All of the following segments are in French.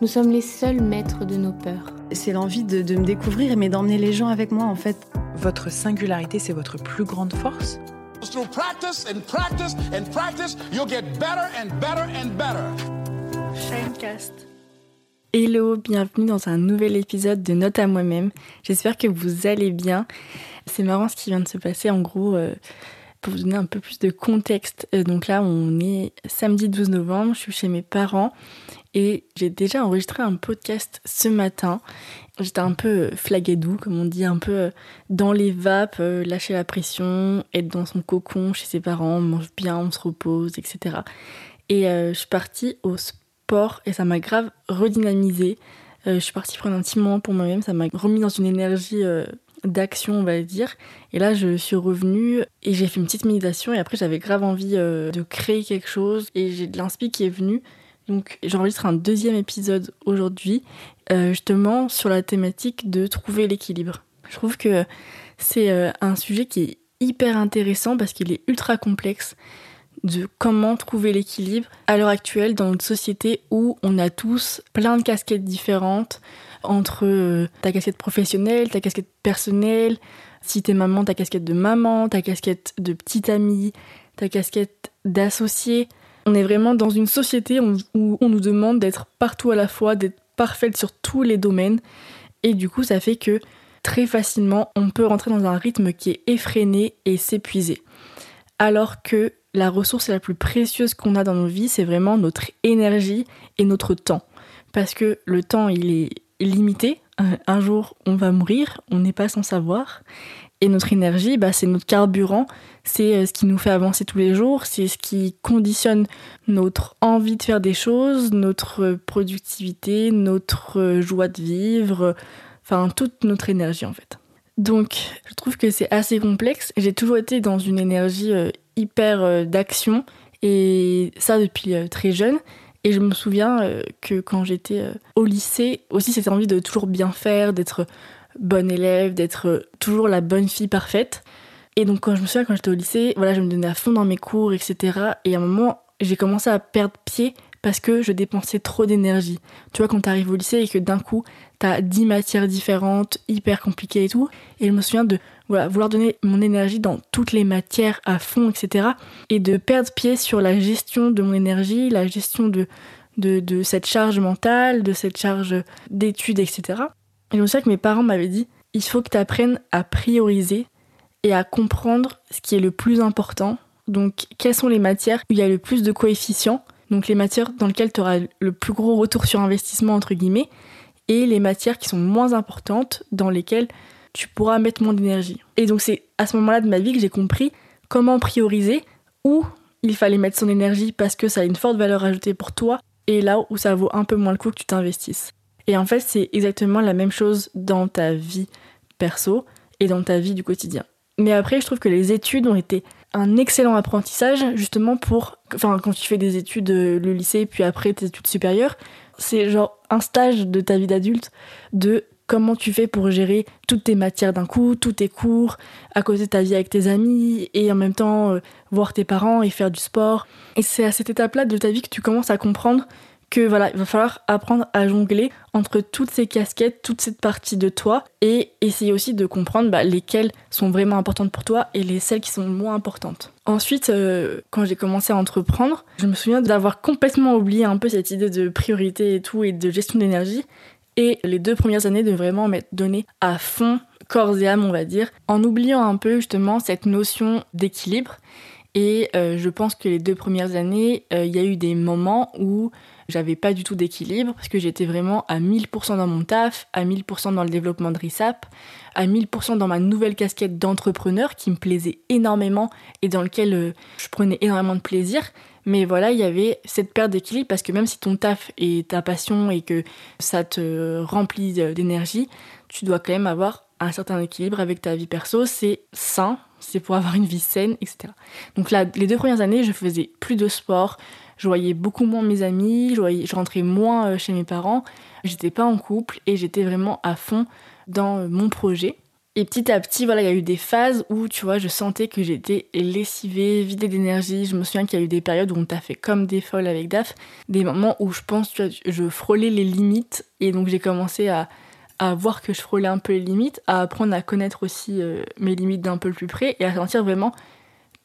nous sommes les seuls maîtres de nos peurs. C'est l'envie de, de me découvrir, mais d'emmener les gens avec moi en fait. Votre singularité, c'est votre plus grande force? Through practice and practice and practice, you'll get better and better and better. Shinecast. Hello, bienvenue dans un nouvel épisode de Note à moi-même. J'espère que vous allez bien. C'est marrant ce qui vient de se passer. En gros, euh, pour vous donner un peu plus de contexte, euh, donc là, on est samedi 12 novembre, je suis chez mes parents et j'ai déjà enregistré un podcast ce matin. J'étais un peu flaguedou, comme on dit, un peu euh, dans les vapes, euh, lâcher la pression, être dans son cocon chez ses parents, on mange bien, on se repose, etc. Et euh, je suis partie au sport et ça m'a grave redynamisé. Euh, je suis partie prendre un petit moment pour moi-même, ça m'a remis dans une énergie d'action, on va dire. Et là, je suis revenue et j'ai fait une petite méditation et après, j'avais grave envie de créer quelque chose et j'ai de l'inspi qui est venu. Donc, j'enregistre un deuxième épisode aujourd'hui, euh, justement sur la thématique de trouver l'équilibre. Je trouve que c'est euh, un sujet qui est hyper intéressant parce qu'il est ultra complexe de comment trouver l'équilibre à l'heure actuelle dans notre société où on a tous plein de casquettes différentes entre euh, ta casquette professionnelle, ta casquette personnelle, si t'es maman, ta casquette de maman, ta casquette de petite amie, ta casquette d'associé. On est vraiment dans une société où on nous demande d'être partout à la fois, d'être parfaite sur tous les domaines. Et du coup, ça fait que très facilement, on peut rentrer dans un rythme qui est effréné et s'épuiser. Alors que la ressource la plus précieuse qu'on a dans nos vies, c'est vraiment notre énergie et notre temps. Parce que le temps, il est limité. Un jour, on va mourir, on n'est pas sans savoir. Et notre énergie, bah, c'est notre carburant, c'est euh, ce qui nous fait avancer tous les jours, c'est ce qui conditionne notre envie de faire des choses, notre productivité, notre euh, joie de vivre, euh, enfin toute notre énergie en fait. Donc je trouve que c'est assez complexe. J'ai toujours été dans une énergie euh, hyper euh, d'action et ça depuis euh, très jeune. Et je me souviens euh, que quand j'étais euh, au lycée, aussi cette envie de toujours bien faire, d'être bonne élève, d'être toujours la bonne fille parfaite. Et donc quand je me souviens quand j'étais au lycée, voilà, je me donnais à fond dans mes cours, etc. Et à un moment, j'ai commencé à perdre pied parce que je dépensais trop d'énergie. Tu vois, quand t'arrives au lycée et que d'un coup, t'as 10 matières différentes, hyper compliquées et tout. Et je me souviens de vouloir donner mon énergie dans toutes les matières à fond, etc. Et de perdre pied sur la gestion de mon énergie, la gestion de, de cette charge mentale, de cette charge d'études, etc. Et je me souviens que mes parents m'avaient dit, il faut que tu apprennes à prioriser et à comprendre ce qui est le plus important. Donc, quelles sont les matières où il y a le plus de coefficients Donc, les matières dans lesquelles tu auras le plus gros retour sur investissement, entre guillemets, et les matières qui sont moins importantes, dans lesquelles tu pourras mettre moins d'énergie. Et donc, c'est à ce moment-là de ma vie que j'ai compris comment prioriser, où il fallait mettre son énergie parce que ça a une forte valeur ajoutée pour toi, et là où ça vaut un peu moins le coup que tu t'investisses. Et en fait, c'est exactement la même chose dans ta vie perso et dans ta vie du quotidien. Mais après, je trouve que les études ont été un excellent apprentissage justement pour, enfin, quand tu fais des études, euh, le lycée, puis après tes études supérieures, c'est genre un stage de ta vie d'adulte de comment tu fais pour gérer toutes tes matières d'un coup, tous tes cours, à côté de ta vie avec tes amis, et en même temps euh, voir tes parents et faire du sport. Et c'est à cette étape-là de ta vie que tu commences à comprendre que voilà, il va falloir apprendre à jongler entre toutes ces casquettes, toute cette partie de toi, et essayer aussi de comprendre bah, lesquelles sont vraiment importantes pour toi et les celles qui sont moins importantes. Ensuite, euh, quand j'ai commencé à entreprendre, je me souviens d'avoir complètement oublié un peu cette idée de priorité et tout, et de gestion d'énergie, et les deux premières années de vraiment m'être donné à fond, corps et âme, on va dire, en oubliant un peu justement cette notion d'équilibre. Et euh, je pense que les deux premières années, euh, il y a eu des moments où j'avais pas du tout d'équilibre parce que j'étais vraiment à 1000% dans mon taf, à 1000% dans le développement de RISAP, à 1000% dans ma nouvelle casquette d'entrepreneur qui me plaisait énormément et dans lequel euh, je prenais énormément de plaisir. Mais voilà, il y avait cette perte d'équilibre parce que même si ton taf est ta passion et que ça te remplit d'énergie, tu dois quand même avoir un certain équilibre avec ta vie perso. C'est sain, c'est pour avoir une vie saine, etc. Donc là, les deux premières années, je faisais plus de sport, je voyais beaucoup moins mes amis, je, rentrais moins euh, chez mes parents, j'étais pas en couple et j'étais vraiment à fond dans euh, mon projet. Et petit à petit, voilà, il y a eu des phases où, tu vois, je sentais que j'étais lessivée, vidée d'énergie. Je me souviens qu'il y a eu des périodes où on t'a fait comme des folles avec DAF, des moments où je pense, tu vois, je frôlais les limites. Et donc j'ai commencé à, à voir que je frôlais un peu les limites, à apprendre à connaître aussi euh, mes limites d'un peu plus près et à sentir vraiment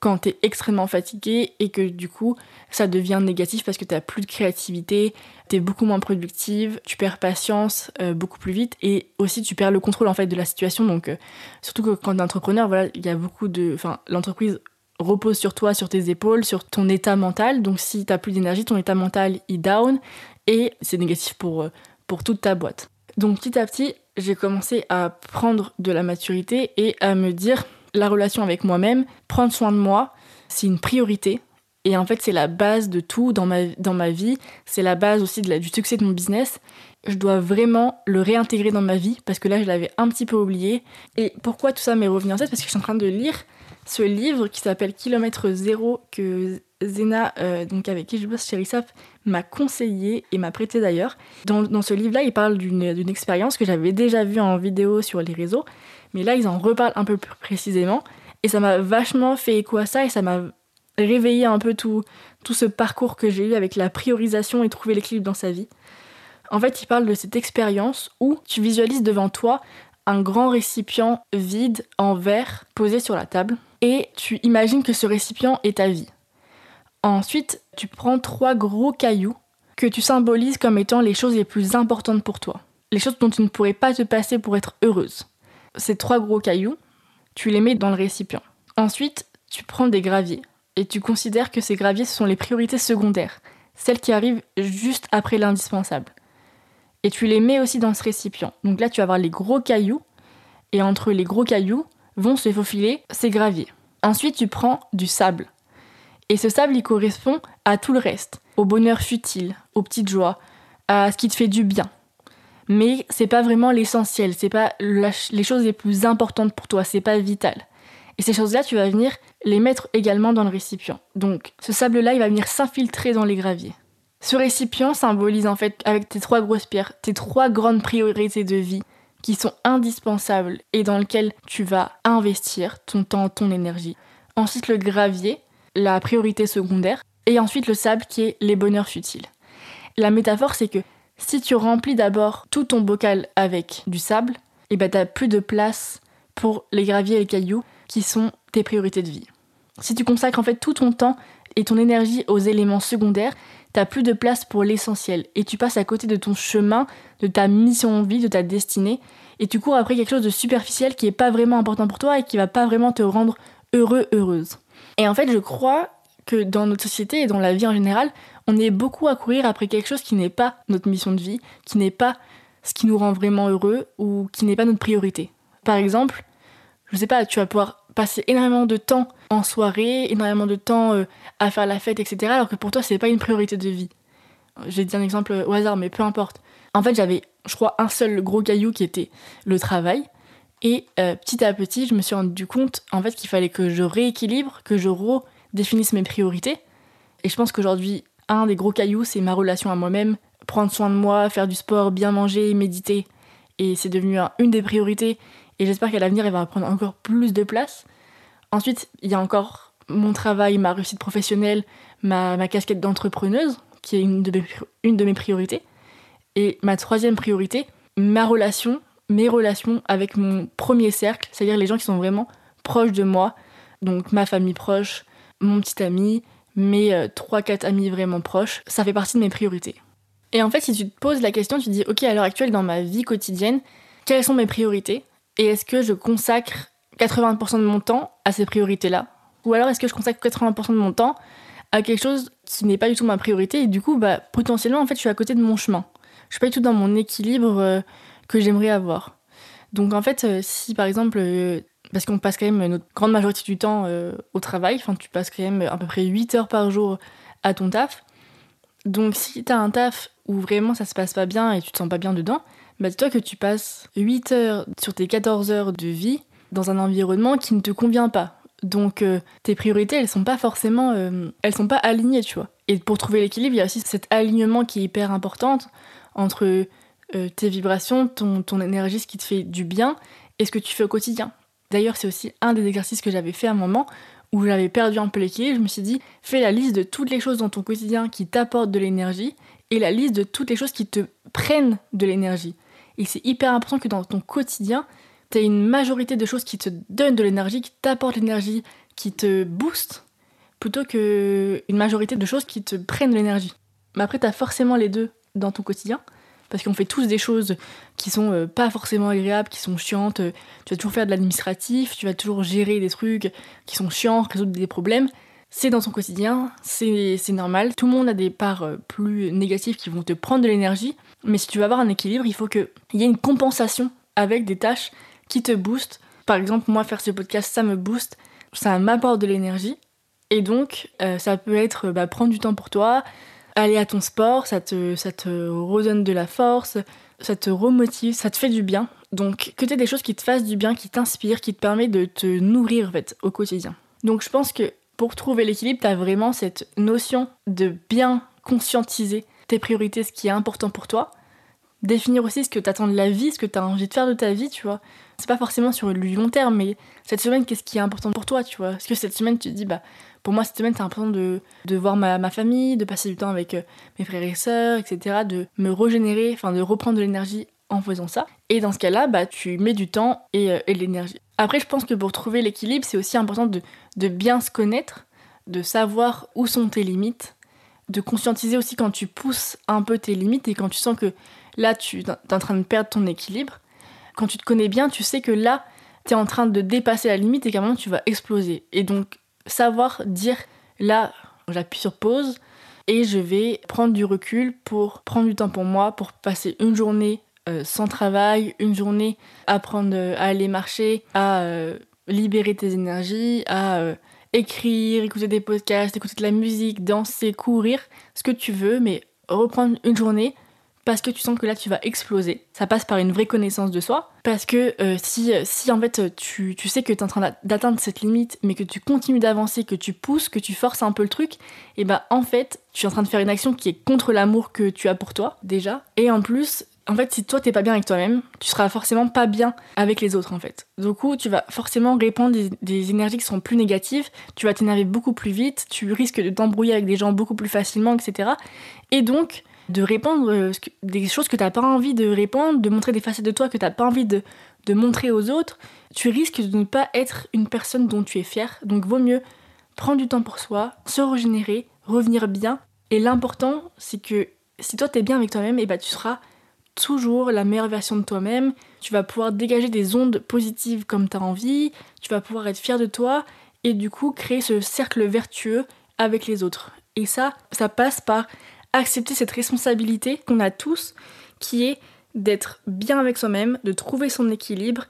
quand t'es extrêmement fatigué et que du coup ça devient négatif parce que t'as plus de créativité, t'es beaucoup moins productive, tu perds patience euh, beaucoup plus vite et aussi tu perds le contrôle en fait de la situation. Donc euh, surtout que quand t'es entrepreneur, voilà, il y a beaucoup de, enfin l'entreprise repose sur toi, sur tes épaules, sur ton état mental. Donc si t'as plus d'énergie, ton état mental il down et c'est négatif pour pour toute ta boîte. Donc petit à petit, j'ai commencé à prendre de la maturité et à me dire la relation avec moi-même, prendre soin de moi, c'est une priorité. Et en fait, c'est la base de tout dans ma, dans ma vie. C'est la base aussi du succès de mon business. Je dois vraiment le réintégrer dans ma vie parce que là, je l'avais un petit peu oublié. Et pourquoi tout ça m'est revenu en tête? Parce que je suis en train de lire ce livre qui s'appelle Kilomètre Zéro que Zena, euh, donc avec qui je bosse chez Rissap, m'a conseillé et m'a prêté d'ailleurs. Dans, ce livre-là, il parle d'une expérience que j'avais déjà vue en vidéo sur les réseaux, mais là, ils en reparlent un peu plus précisément. Et ça m'a vachement fait écho à ça et ça m'a réveillé un peu tout, tout ce parcours que j'ai eu avec la priorisation et trouver l'équilibre dans sa vie. En fait, il parle de cette expérience où tu visualises devant toi un grand récipient vide en verre posé sur la table et tu imagines que ce récipient est ta vie. Ensuite, tu prends trois gros cailloux que tu symbolises comme étant les choses les plus importantes pour toi. Les choses dont tu ne pourrais pas te passer pour être heureuse. Ces trois gros cailloux, tu les mets dans le récipient. Ensuite, tu prends des graviers et tu considères que ces graviers ce sont les priorités secondaires, celles qui arrivent juste après l'indispensable. Et tu les mets aussi dans ce récipient. Donc là, tu vas avoir les gros cailloux et entre les gros cailloux vont se faufiler ces graviers. Ensuite, tu prends du sable et ce sable, il correspond à tout le reste, au bonheur futile, aux petites joies, à ce qui te fait du bien. Mais c'est pas vraiment l'essentiel, c'est pas les choses les plus importantes pour toi, c'est pas vital. Et ces choses-là, tu vas venir les mettre également dans le récipient. Donc, ce sable-là, il va venir s'infiltrer dans les graviers. Ce récipient symbolise en fait, avec tes trois grosses pierres, tes trois grandes priorités de vie qui sont indispensables et dans lesquelles tu vas investir ton temps, ton énergie. Ensuite, le gravier, la priorité secondaire, et ensuite le sable qui est les bonheurs futiles. La métaphore, c'est que si tu remplis d'abord tout ton bocal avec du sable, et eh ben t'as plus de place pour les graviers et les cailloux qui sont tes priorités de vie. Si tu consacres en fait tout ton temps et ton énergie aux éléments secondaires, t'as plus de place pour l'essentiel et tu passes à côté de ton chemin, de ta mission de vie, de ta destinée et tu cours après quelque chose de superficiel qui est pas vraiment important pour toi et qui va pas vraiment te rendre heureux, heureuse. Et en fait, je crois que dans notre société et dans la vie en général, on est beaucoup à courir après quelque chose qui n'est pas notre mission de vie, qui n'est pas ce qui nous rend vraiment heureux ou qui n'est pas notre priorité. Par exemple, je sais pas, tu vas pouvoir passer énormément de temps en soirée, énormément de temps euh, à faire la fête, etc. Alors que pour toi, c'est pas une priorité de vie. J'ai dit un exemple au hasard, mais peu importe. En fait, j'avais, je crois, un seul gros caillou qui était le travail. Et euh, petit à petit, je me suis rendu compte en fait qu'il fallait que je rééquilibre, que je redéfinisse mes priorités. Et je pense qu'aujourd'hui, un des gros cailloux, c'est ma relation à moi-même, prendre soin de moi, faire du sport, bien manger, méditer. Et c'est devenu une des priorités. Et j'espère qu'à l'avenir, elle va prendre encore plus de place. Ensuite, il y a encore mon travail, ma réussite professionnelle, ma, ma casquette d'entrepreneuse, qui est une de, mes, une de mes priorités. Et ma troisième priorité, ma relation mes relations avec mon premier cercle, c'est-à-dire les gens qui sont vraiment proches de moi, donc ma famille proche, mon petit ami, mes 3-4 euh, amis vraiment proches, ça fait partie de mes priorités. Et en fait, si tu te poses la question, tu te dis, ok, à l'heure actuelle, dans ma vie quotidienne, quelles sont mes priorités Et est-ce que je consacre 80% de mon temps à ces priorités-là Ou alors est-ce que je consacre 80% de mon temps à quelque chose qui n'est pas du tout ma priorité et du coup, bah, potentiellement, en fait, je suis à côté de mon chemin. Je suis pas du tout dans mon équilibre euh, que j'aimerais avoir. Donc en fait, euh, si par exemple, parce qu'on passe quand même notre grande majorité du temps euh, au travail, enfin tu passes quand même à peu près 8 heures par jour à ton taf. Donc si t'as un taf où vraiment ça se passe pas bien et tu te sens pas bien dedans, bah dis-toi que tu passes 8 heures sur tes 14 heures de vie dans un environnement qui ne te convient pas. Donc euh, tes priorités, elles sont pas forcément, euh, elles sont pas alignées, tu vois. Et pour trouver l'équilibre, il y a aussi cet alignement qui est hyper important entre tes vibrations, ton, ton énergie, ce qui te fait du bien et ce que tu fais au quotidien. D'ailleurs, c'est aussi un des exercices que j'avais fait à un moment où j'avais perdu un peu l'équilibre. Je me suis dit, fais la liste de toutes les choses dans ton quotidien qui t'apportent de l'énergie et la liste de toutes les choses qui te prennent de l'énergie. Et c'est hyper important que dans ton quotidien, tu aies une majorité de choses qui te donnent de l'énergie, qui t'apportent l'énergie, qui te boostent, plutôt qu'une majorité de choses qui te prennent de l'énergie. Mais après, tu as forcément les deux dans ton quotidien parce qu'on fait tous des choses qui sont euh, pas forcément agréables, qui sont chiantes. Tu vas toujours faire de l'administratif, tu vas toujours gérer des trucs qui sont chiants, résoudre des problèmes. C'est dans ton quotidien, c'est normal. Tout le monde a des parts euh, plus négatives qui vont te prendre de l'énergie, mais si tu veux avoir un équilibre, il faut qu'il y ait une compensation avec des tâches qui te boostent. Par exemple, moi, faire ce podcast, ça me booste, ça m'apporte de l'énergie. Et donc, euh, ça peut être bah, prendre du temps pour toi, aller à ton sport, ça te, ça te redonne de la force, ça te remotive, ça te fait du bien. Donc que tu des choses qui te fassent du bien, qui t'inspirent, qui te permettent de te nourrir au quotidien. Donc je pense que pour trouver l'équilibre, tu as vraiment cette notion de bien conscientiser tes priorités, ce qui est important pour toi. Définir aussi ce que tu attends de la vie, ce que tu as envie de faire de ta vie, tu vois. C'est pas forcément sur le long terme, mais cette semaine, qu'est-ce qui est important pour toi, tu vois? Est-ce que cette semaine, tu te dis, bah, pour moi, cette semaine, c'est important de, de voir ma, ma, famille, de passer du temps avec euh, mes frères et sœurs, etc., de me régénérer, enfin de reprendre de l'énergie en faisant ça. Et dans ce cas-là, bah, tu mets du temps et, euh, et de l'énergie. Après, je pense que pour trouver l'équilibre, c'est aussi important de, de bien se connaître, de savoir où sont tes limites, de conscientiser aussi quand tu pousses un peu tes limites et quand tu sens que là, tu es en train de perdre ton équilibre. Quand tu te connais bien, tu sais que là, tu es en train de dépasser la limite et qu'à un moment, tu vas exploser. Et donc, savoir dire là, j'appuie sur pause et je vais prendre du recul pour prendre du temps pour moi, pour passer une journée euh, sans travail, une journée à apprendre à aller marcher, à euh, libérer tes énergies, à euh, écrire, écouter des podcasts, écouter de la musique, danser, courir, ce que tu veux, mais reprendre une journée parce que tu sens que là tu vas exploser. Ça passe par une vraie connaissance de soi. Parce que euh, si, si en fait tu, sais que tu es en train d'atteindre cette limite, mais que tu continues d'avancer, que tu pousses, que tu forces un peu le truc, et bah en fait tu es en train de faire une action qui est contre l'amour que tu as pour toi déjà. Et en plus, en fait, si toi t'es pas bien avec toi-même, tu seras forcément pas bien avec les autres en fait. Du coup, tu vas forcément répandre des, des énergies qui sont plus négatives, tu vas t'énerver beaucoup plus vite, tu risques de t'embrouiller avec des gens beaucoup plus facilement, etc. Et donc, de répandre euh, des choses que t'as pas envie de répandre, de montrer des facettes de toi que t'as pas envie de, de montrer aux autres, tu risques de ne pas être une personne dont tu es fier. Donc vaut mieux prendre du temps pour soi, se régénérer, revenir bien. Et l'important, c'est que si toi t'es bien avec toi-même, et eh bah ben, tu seras toujours la meilleure version de toi-même. Tu vas pouvoir dégager des ondes positives comme t'as envie. Tu vas pouvoir être fier de toi et du coup créer ce cercle vertueux avec les autres. Et ça, ça passe par accepter cette responsabilité qu'on a tous, qui est d'être bien avec soi-même, de trouver son équilibre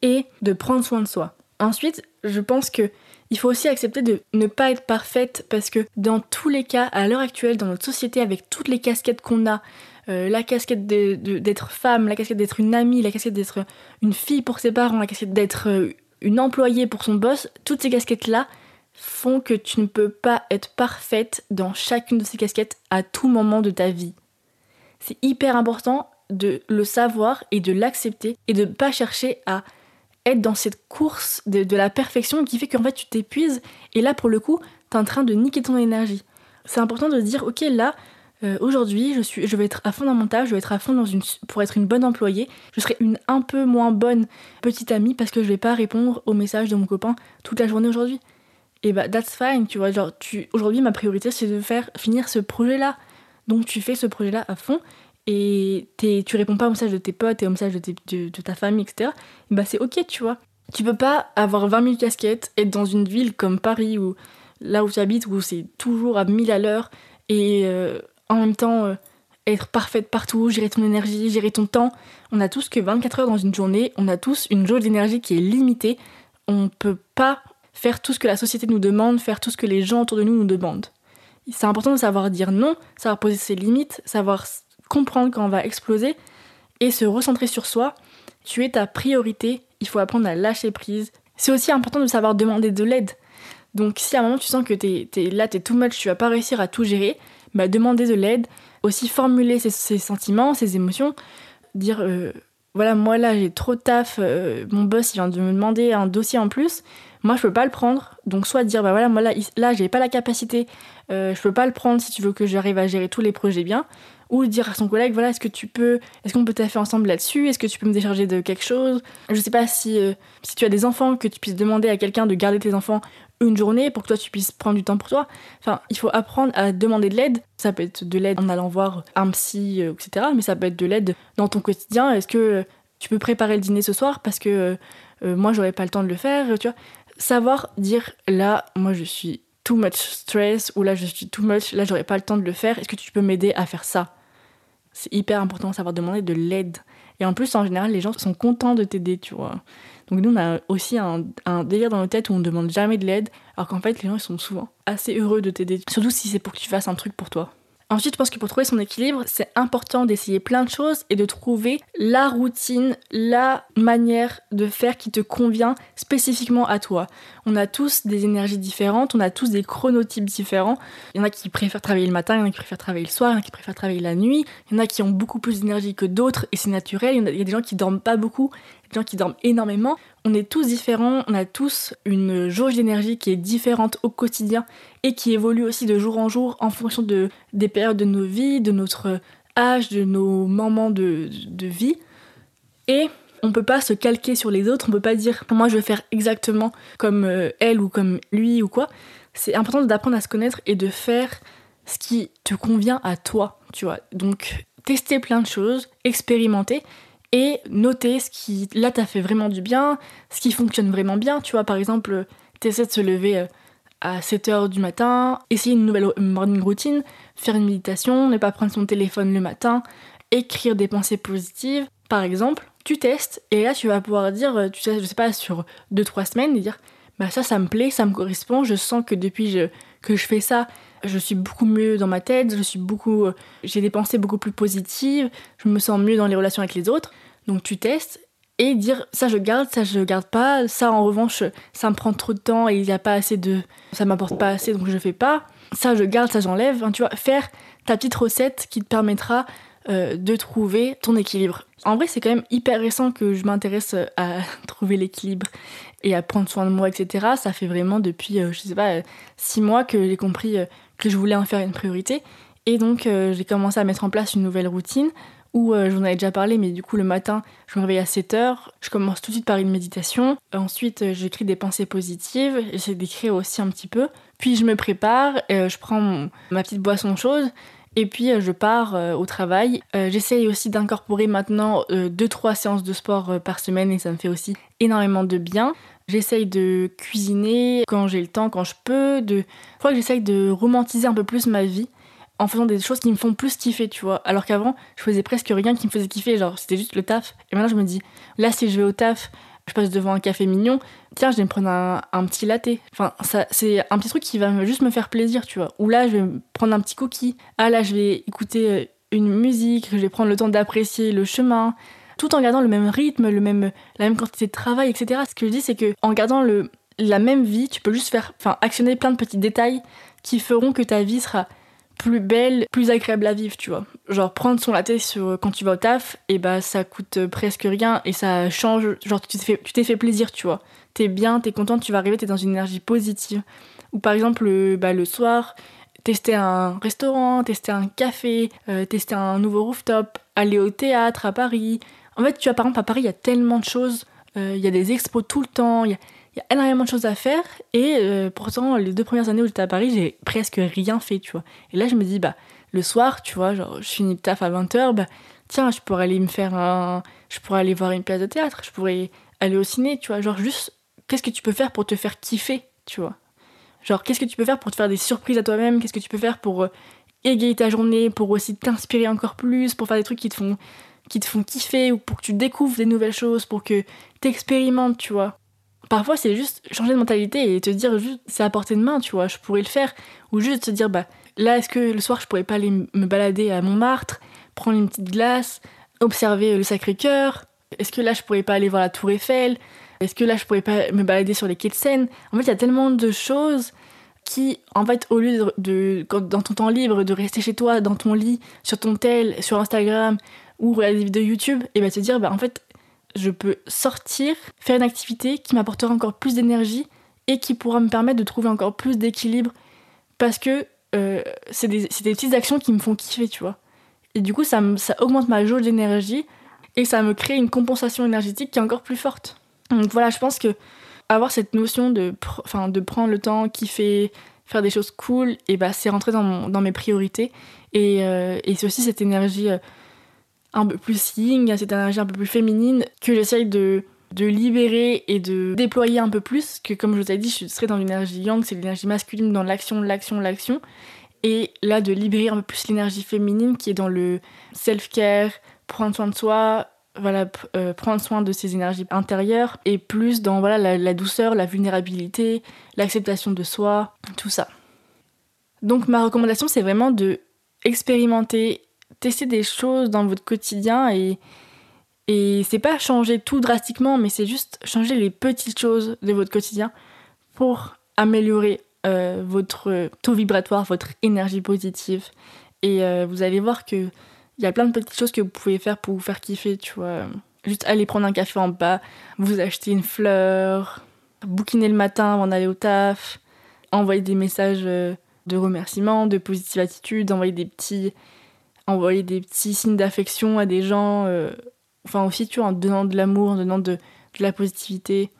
et de prendre soin de soi. Ensuite, je pense que il faut aussi accepter de ne pas être parfaite parce que dans tous les cas, à l'heure actuelle, dans notre société, avec toutes les casquettes qu'on a, euh, la casquette d'être femme, la casquette d'être une amie, la casquette d'être une fille pour ses parents, la casquette d'être euh, une employée pour son boss, toutes ces casquettes-là, font que tu ne peux pas être parfaite dans chacune de ces casquettes à tout moment de ta vie. C'est hyper important de le savoir et de l'accepter et de ne pas chercher à être dans cette course de, la perfection qui fait qu'en fait tu t'épuises et là pour le coup t'es en train de niquer ton énergie. C'est important de dire ok là euh, aujourd'hui je je vais être à fond dans mon tâche, je vais être à fond pour être une bonne employée, je serai une un peu moins bonne petite amie parce que je vais pas répondre aux messages de mon copain toute la journée aujourd'hui et bah that's fine, tu vois, genre tu aujourd'hui ma priorité c'est de faire finir ce projet là. Donc tu fais ce projet là à fond et tu réponds pas aux messages de tes potes et aux messages de, de, ta famille, etc. Et bah c'est ok, tu vois. Tu peux pas avoir 20 000 casquettes, être dans une ville comme Paris ou là où tu habites où c'est toujours à 1000 à l'heure et euh, en même temps euh, être parfaite partout, gérer ton énergie, gérer ton temps. On a tous que 24 heures dans une journée, on a tous une jauge d'énergie qui est limitée. On peut pas faire tout ce que la société nous demande, faire tout ce que les gens autour de nous nous demandent. C'est important de savoir dire non, savoir poser ses limites, savoir comprendre quand on va exploser et se recentrer sur soi. Tu es ta priorité, il faut apprendre à lâcher prise. C'est aussi important de savoir demander de l'aide. Donc si à un moment tu sens que t'es, es, là, t'es too much, tu vas pas réussir à tout gérer, bah demander de l'aide, aussi formuler ses, sentiments, ses émotions, dire euh, voilà moi là j'ai trop de taf, euh, mon boss il vient de me demander un dossier en plus, moi je peux pas le prendre, donc soit dire bah voilà moi là, là j'ai pas la capacité, euh, je peux pas le prendre si tu veux que j'arrive à gérer tous les projets bien, ou dire à son collègue voilà est-ce que tu peux est-ce qu'on peut taffer ensemble là-dessus? Est-ce que tu peux me décharger de quelque chose? Je sais pas si si tu as des enfants que tu puisses demander à quelqu'un de garder tes enfants une journée pour que toi tu puisses prendre du temps pour toi. Enfin, il faut apprendre à demander de l'aide. Ça peut être de l'aide en allant voir un psy, euh, etc. Mais ça peut être de l'aide dans ton quotidien. Est-ce que tu peux préparer le dîner ce soir parce que euh, euh, moi j'aurais pas le temps de le faire, tu vois? Savoir dire là, moi je suis too much stress ou là je suis too much, là j'aurais pas le temps de le faire. Est-ce que tu peux m'aider à faire ça? C'est hyper important de savoir demander de l'aide. Et en plus, en général, les gens sont contents de t'aider, tu vois. Donc nous, on a aussi un, délire dans nos têtes où on ne demande jamais de l'aide, alors qu'en fait, les gens, ils sont souvent assez heureux de t'aider, surtout si c'est pour que tu fasses un truc pour toi. Ensuite, je pense que pour trouver son équilibre, c'est important d'essayer plein de choses et de trouver la routine, la manière de faire qui te convient spécifiquement à toi. On a tous des énergies différentes, on a tous des chronotypes différents. Il y en a qui préfèrent travailler le matin, il y en a qui préfèrent travailler le soir, il y en a qui préfèrent travailler la nuit, il y en a qui ont beaucoup plus d'énergie que d'autres et c'est naturel. Il y, a, des gens qui dorment pas beaucoup, qui dorment énormément. On est tous différents, on a tous une jauge d'énergie qui est différente au quotidien et qui évolue aussi de jour en jour en fonction de, des périodes de nos vies, de notre âge, de nos moments de, de vie. Et on peut pas se calquer sur les autres, on peut pas dire moi je vais faire exactement comme euh, elle ou comme lui ou quoi. C'est important d'apprendre à se connaître et de faire ce qui te convient à toi, tu vois. Donc tester plein de choses, expérimenter et noter ce qui là t'a fait vraiment du bien, ce qui fonctionne vraiment bien, tu vois par exemple, t'essaies de se lever euh, à 7h du matin, essayer une nouvelle morning routine, faire une méditation, ne pas prendre son téléphone le matin, écrire des pensées positives par exemple, tu testes et là tu vas pouvoir dire, euh, tu sais, je sais pas, sur 2-3 semaines, et dire bah ça, ça me plaît, ça me correspond, je sens que depuis que je fais ça, je suis beaucoup mieux dans ma tête, je suis beaucoup, euh, j'ai des pensées beaucoup plus positives, je me sens mieux dans les relations avec les autres. Donc tu testes et dire ça je garde, ça je garde pas, ça en revanche ça me prend trop de temps et il n'y a pas assez de, ça m'apporte pas assez donc je fais pas. Ça je garde, ça j'enlève. tu vois, faire ta petite recette qui te permettra euh, de trouver ton équilibre. En vrai, c'est quand même hyper récent que je m'intéresse à trouver l'équilibre et à prendre soin de moi, etc. Ça fait vraiment depuis, euh, je sais pas, euh, six mois que j'ai compris que je voulais en faire une priorité. Et donc, j'ai commencé à mettre en place une nouvelle routine où je vous en avais déjà parlé, mais du coup, le matin, je me réveille à 7 heures. Je commence tout de suite par une méditation. Ensuite, j'écris des pensées positives. J'essaie d'écrire aussi un petit peu. Puis, je me prépare. je prends ma petite boisson chaude. Et puis euh, je pars euh, au travail. Euh, j'essaye aussi d'incorporer maintenant 2-3 séances de sport par semaine et ça me fait aussi énormément de bien. J'essaye de cuisiner quand j'ai le temps, quand je peux. De... Je crois que j'essaye de romantiser un peu plus ma vie en faisant des choses qui me font plus kiffer, tu vois. Alors qu'avant, je faisais presque rien qui me faisait kiffer, genre c'était juste le taf. Et maintenant je me dis, là si je vais au taf, je passe devant un café mignon, tiens, je vais me prendre un, petit latte. Enfin, ça, c'est un petit truc qui va juste me faire plaisir, tu vois. Ou là, je vais prendre un petit cookie. Ah là, je vais écouter euh, une musique, je vais prendre le temps d'apprécier le chemin, tout en gardant le même rythme, le même, la même quantité de travail, etc. Ce que je dis, c'est que en gardant le, la même vie, tu peux juste faire, enfin, actionner plein de petits détails qui feront que ta vie sera plus belle, plus agréable à vivre, tu vois. Genre prendre son latte sur, quand tu vas au taf, et bah ça coûte presque rien et ça change, genre tu t'es fait, fait plaisir, tu vois. T'es bien, t'es content, tu vas arriver, t'es dans une énergie positive. Ou par exemple, le, bah, le soir, tester un restaurant, tester un café, euh, tester un nouveau rooftop, aller au théâtre à Paris. En fait, tu vois, par exemple, à Paris, il y a tellement de choses. Euh, il y a des expos tout le temps, il y a il y a énormément de choses à faire et euh, pourtant les deux premières années où j'étais à Paris j'ai presque rien fait tu vois. Et là je me dis bah le soir tu vois genre je finis le taf à 20h bah tiens je pourrais aller me faire un je pourrais aller voir une pièce de théâtre je pourrais aller au ciné tu vois. Genre juste qu'est-ce que tu peux faire pour te faire kiffer tu vois? Genre qu'est-ce que tu peux faire pour te faire des surprises à toi-même? Qu'est-ce que tu peux faire pour euh, égayer ta journée pour aussi t'inspirer encore plus pour faire des trucs qui te font qui te font kiffer ou pour que tu découvres des nouvelles choses pour que t'expérimentes tu vois? Parfois, c'est juste changer de mentalité et te dire juste c'est à portée de main, tu vois, je pourrais le faire. Ou juste te dire bah là, est-ce que le soir, je pourrais pas aller me balader à Montmartre, prendre une petite glace, observer le Sacré-Cœur? Est-ce que là, je pourrais pas aller voir la Tour Eiffel? Est-ce que là, je pourrais pas me balader sur les quais de Seine? En fait, il y a tellement de choses qui, en fait, au lieu de, dans ton temps libre, de rester chez toi, dans ton lit, sur ton tel, sur Instagram ou regarder des vidéos YouTube, et bah te dire, bah en fait, je peux sortir, faire une activité qui m'apportera encore plus d'énergie et qui pourra me permettre de trouver encore plus d'équilibre parce que euh, c'est des, petites actions qui me font kiffer, tu vois. Et du coup, ça, augmente ma jauge d'énergie et ça me crée une compensation énergétique qui est encore plus forte. Donc voilà, je pense que avoir cette notion de, de prendre le temps, kiffer, faire des choses cool, et bah, c'est rentré dans, mes priorités. Et, euh, et c'est aussi cette énergie euh, un peu plus yin, cette énergie un peu plus féminine que j'essaye de, de libérer et de déployer un peu plus. Que comme je vous ai dit, je serais dans l'énergie yang, c'est l'énergie masculine dans l'action, l'action, l'action. Et là, de libérer un peu plus l'énergie féminine qui est dans le self-care, prendre soin de soi, voilà, euh, prendre soin de ses énergies intérieures et plus dans voilà, la, douceur, la vulnérabilité, l'acceptation de soi, tout ça. Donc ma recommandation, c'est vraiment de expérimenter, tester des choses dans votre quotidien et, et c'est pas changer tout drastiquement, mais c'est juste changer les petites choses de votre quotidien pour améliorer euh, votre taux vibratoire, votre énergie positive. Et euh, vous allez voir que il y a plein de petites choses que vous pouvez faire pour vous faire kiffer, tu vois. Juste aller prendre un café en bas, vous acheter une fleur, bouquiner le matin avant d'aller au taf, envoyer des messages euh, de remerciement, de positive attitude, envoyer des petits, envoyer des petits signes d'affection à des gens. enfin aussi, tu vois, en donnant de l'amour, en donnant de, de la positivité.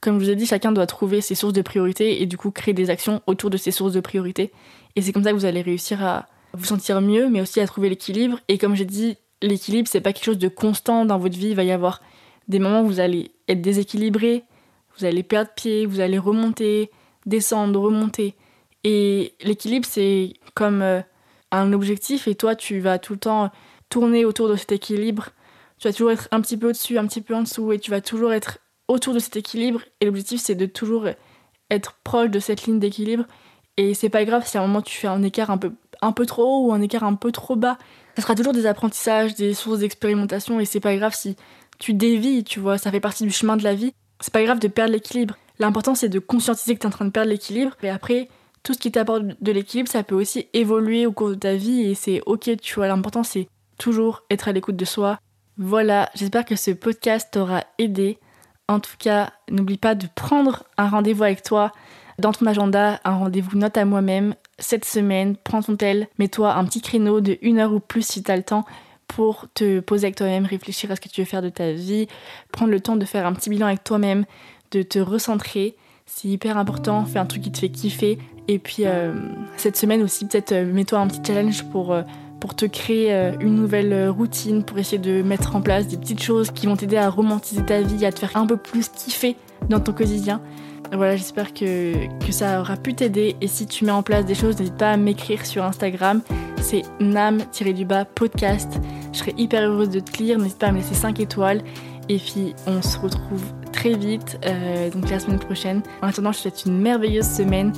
Comme je vous ai dit, chacun doit trouver ses sources de priorité et du coup créer des actions autour de ses sources de priorité. Et c'est comme ça que vous allez réussir à vous sentir mieux, mais aussi à trouver l'équilibre. Et comme j'ai dit, l'équilibre, c'est pas quelque chose de constant dans votre vie. Il va y avoir des moments où vous allez être déséquilibré, vous allez perdre pied, vous allez remonter, descendre, remonter. Et l'équilibre, c'est comme euh, un objectif et toi, tu vas tout le temps tourner autour de cet équilibre. Tu vas toujours être un petit peu au-dessus, un petit peu en dessous et tu vas toujours être autour de cet équilibre. Et l'objectif, c'est de toujours être proche de cette ligne d'équilibre. Et c'est pas grave si à un moment tu fais un écart un peu, un peu trop haut ou un écart un peu trop bas. Ça sera toujours des apprentissages, des sources d'expérimentation. Et c'est pas grave si tu dévis, tu vois, ça fait partie du chemin de la vie. C'est pas grave de perdre l'équilibre. L'important, c'est de conscientiser que tu es en train de perdre l'équilibre. Et après, tout ce qui t'apporte de l'équilibre, ça peut aussi évoluer au cours de ta vie. Et c'est ok, tu vois. L'important, c'est toujours être à l'écoute de soi. Voilà, j'espère que ce podcast t'aura aidé. En tout cas, n'oublie pas de prendre un rendez-vous avec toi dans ton agenda, un rendez-vous note à moi-même cette semaine. Prends ton tel, mets-toi un petit créneau de une heure ou plus si tu as le temps pour te poser avec toi-même, réfléchir à ce que tu veux faire de ta vie, prendre le temps de faire un petit bilan avec toi-même, de te recentrer. C'est hyper important, fais un truc qui te fait kiffer. Et puis euh, cette semaine aussi, peut-être euh, mets-toi un petit challenge pour euh, pour te créer une nouvelle routine, pour essayer de mettre en place des petites choses qui vont t'aider à romantiser ta vie, à te faire un peu plus kiffer dans ton quotidien. Voilà, j'espère que, que ça aura pu t'aider. Et si tu mets en place des choses, n'hésite pas à m'écrire sur Instagram. C'est nam-du-bas podcast. Je serai hyper heureuse de te lire. N'hésite pas à me laisser 5 étoiles. Et puis, on se retrouve très vite, donc la semaine prochaine. En attendant, je te souhaite une merveilleuse semaine.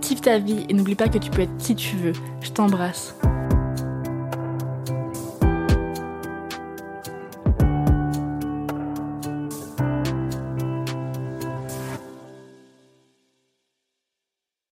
Kiffe ta vie et n'oublie pas que tu peux être qui tu veux. Je t'embrasse.